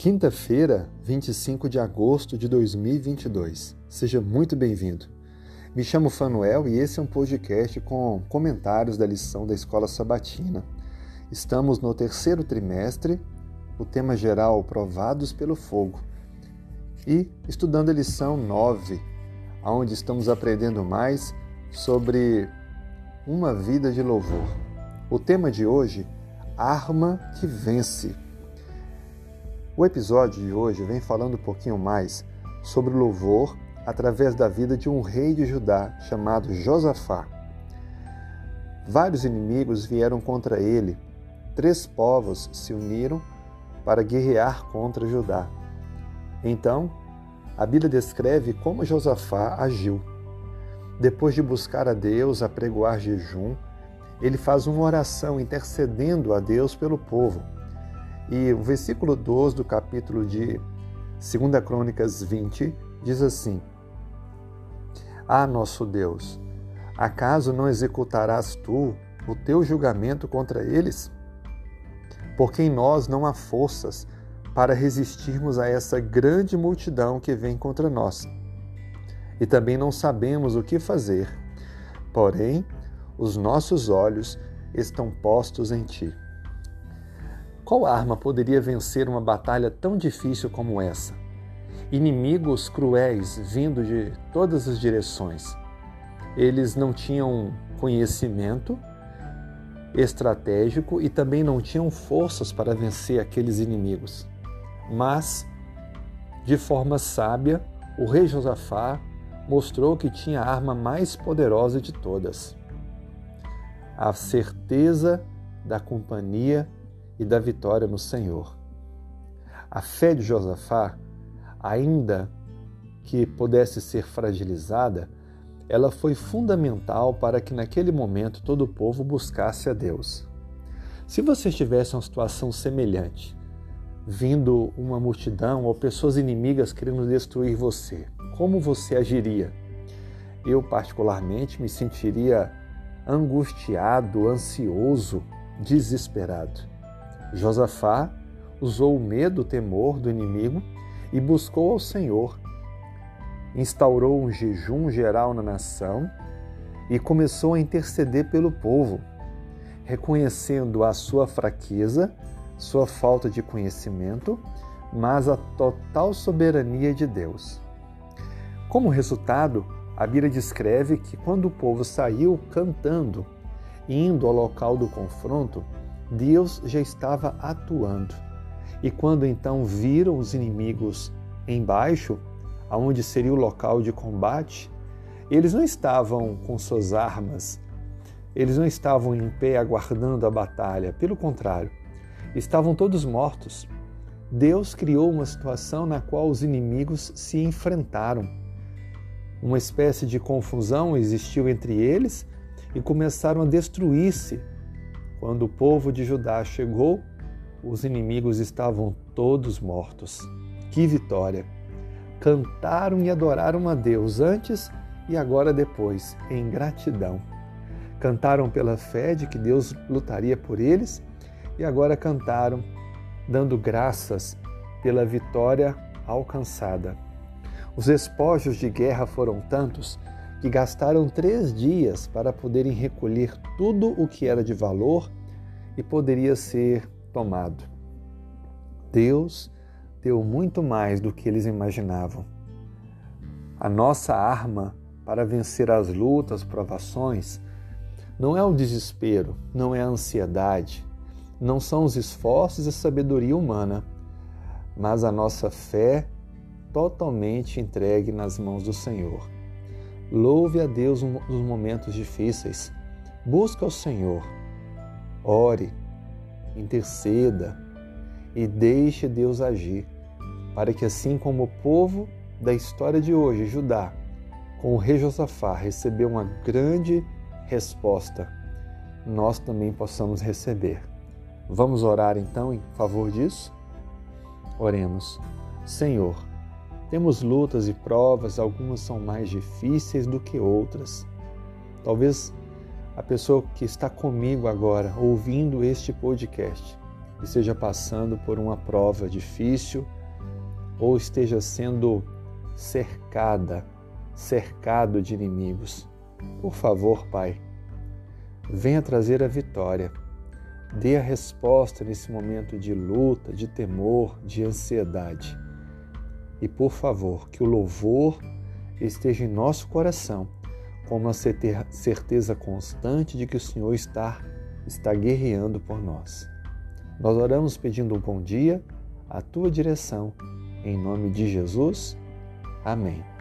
Quinta-feira, 25 de agosto de 2022. Seja muito bem-vindo. Me chamo Fanuel e esse é um podcast com comentários da lição da Escola Sabatina. Estamos no terceiro trimestre, o tema geral Provados pelo Fogo, e estudando a lição 9, onde estamos aprendendo mais sobre uma vida de louvor. O tema de hoje, Arma que Vence. O episódio de hoje vem falando um pouquinho mais sobre o louvor através da vida de um rei de Judá chamado Josafá. Vários inimigos vieram contra ele. Três povos se uniram para guerrear contra Judá. Então, a Bíblia descreve como Josafá agiu. Depois de buscar a Deus, apregoar jejum, ele faz uma oração intercedendo a Deus pelo povo e o versículo 12 do capítulo de 2 Crônicas 20 diz assim: Ah, nosso Deus, acaso não executarás tu o teu julgamento contra eles? Porque em nós não há forças para resistirmos a essa grande multidão que vem contra nós. E também não sabemos o que fazer. Porém, os nossos olhos estão postos em ti. Qual arma poderia vencer uma batalha tão difícil como essa? Inimigos cruéis vindo de todas as direções. Eles não tinham conhecimento estratégico e também não tinham forças para vencer aqueles inimigos. Mas, de forma sábia, o rei Josafá mostrou que tinha a arma mais poderosa de todas: a certeza da companhia e da vitória no Senhor. A fé de Josafá, ainda que pudesse ser fragilizada, ela foi fundamental para que naquele momento todo o povo buscasse a Deus. Se você estivesse em uma situação semelhante, vindo uma multidão ou pessoas inimigas querendo destruir você, como você agiria? Eu, particularmente, me sentiria angustiado, ansioso, desesperado. Josafá usou o medo, o temor do inimigo e buscou ao Senhor. Instaurou um jejum geral na nação e começou a interceder pelo povo, reconhecendo a sua fraqueza, sua falta de conhecimento, mas a total soberania de Deus. Como resultado, a Bíblia descreve que quando o povo saiu cantando, indo ao local do confronto, Deus já estava atuando. E quando então viram os inimigos embaixo, aonde seria o local de combate, eles não estavam com suas armas, eles não estavam em pé aguardando a batalha, pelo contrário, estavam todos mortos. Deus criou uma situação na qual os inimigos se enfrentaram. Uma espécie de confusão existiu entre eles e começaram a destruir-se quando o povo de Judá chegou, os inimigos estavam todos mortos. Que vitória! Cantaram e adoraram a Deus antes e agora depois, em gratidão. Cantaram pela fé de que Deus lutaria por eles e agora cantaram dando graças pela vitória alcançada. Os espojos de guerra foram tantos que gastaram três dias para poderem recolher tudo o que era de valor e poderia ser tomado. Deus deu muito mais do que eles imaginavam. A nossa arma para vencer as lutas, provações, não é o desespero, não é a ansiedade, não são os esforços e sabedoria humana, mas a nossa fé totalmente entregue nas mãos do Senhor. Louve a Deus nos momentos difíceis. Busca o Senhor. Ore, interceda e deixe Deus agir, para que assim como o povo da história de hoje, Judá, com o rei Josafá recebeu uma grande resposta, nós também possamos receber. Vamos orar então em favor disso? Oremos. Senhor, temos lutas e provas, algumas são mais difíceis do que outras. Talvez a pessoa que está comigo agora, ouvindo este podcast, esteja passando por uma prova difícil ou esteja sendo cercada, cercado de inimigos. Por favor, Pai, venha trazer a vitória. Dê a resposta nesse momento de luta, de temor, de ansiedade. E por favor, que o louvor esteja em nosso coração, com uma certeza constante de que o Senhor está, está guerreando por nós. Nós oramos pedindo um bom dia, a tua direção, em nome de Jesus. Amém.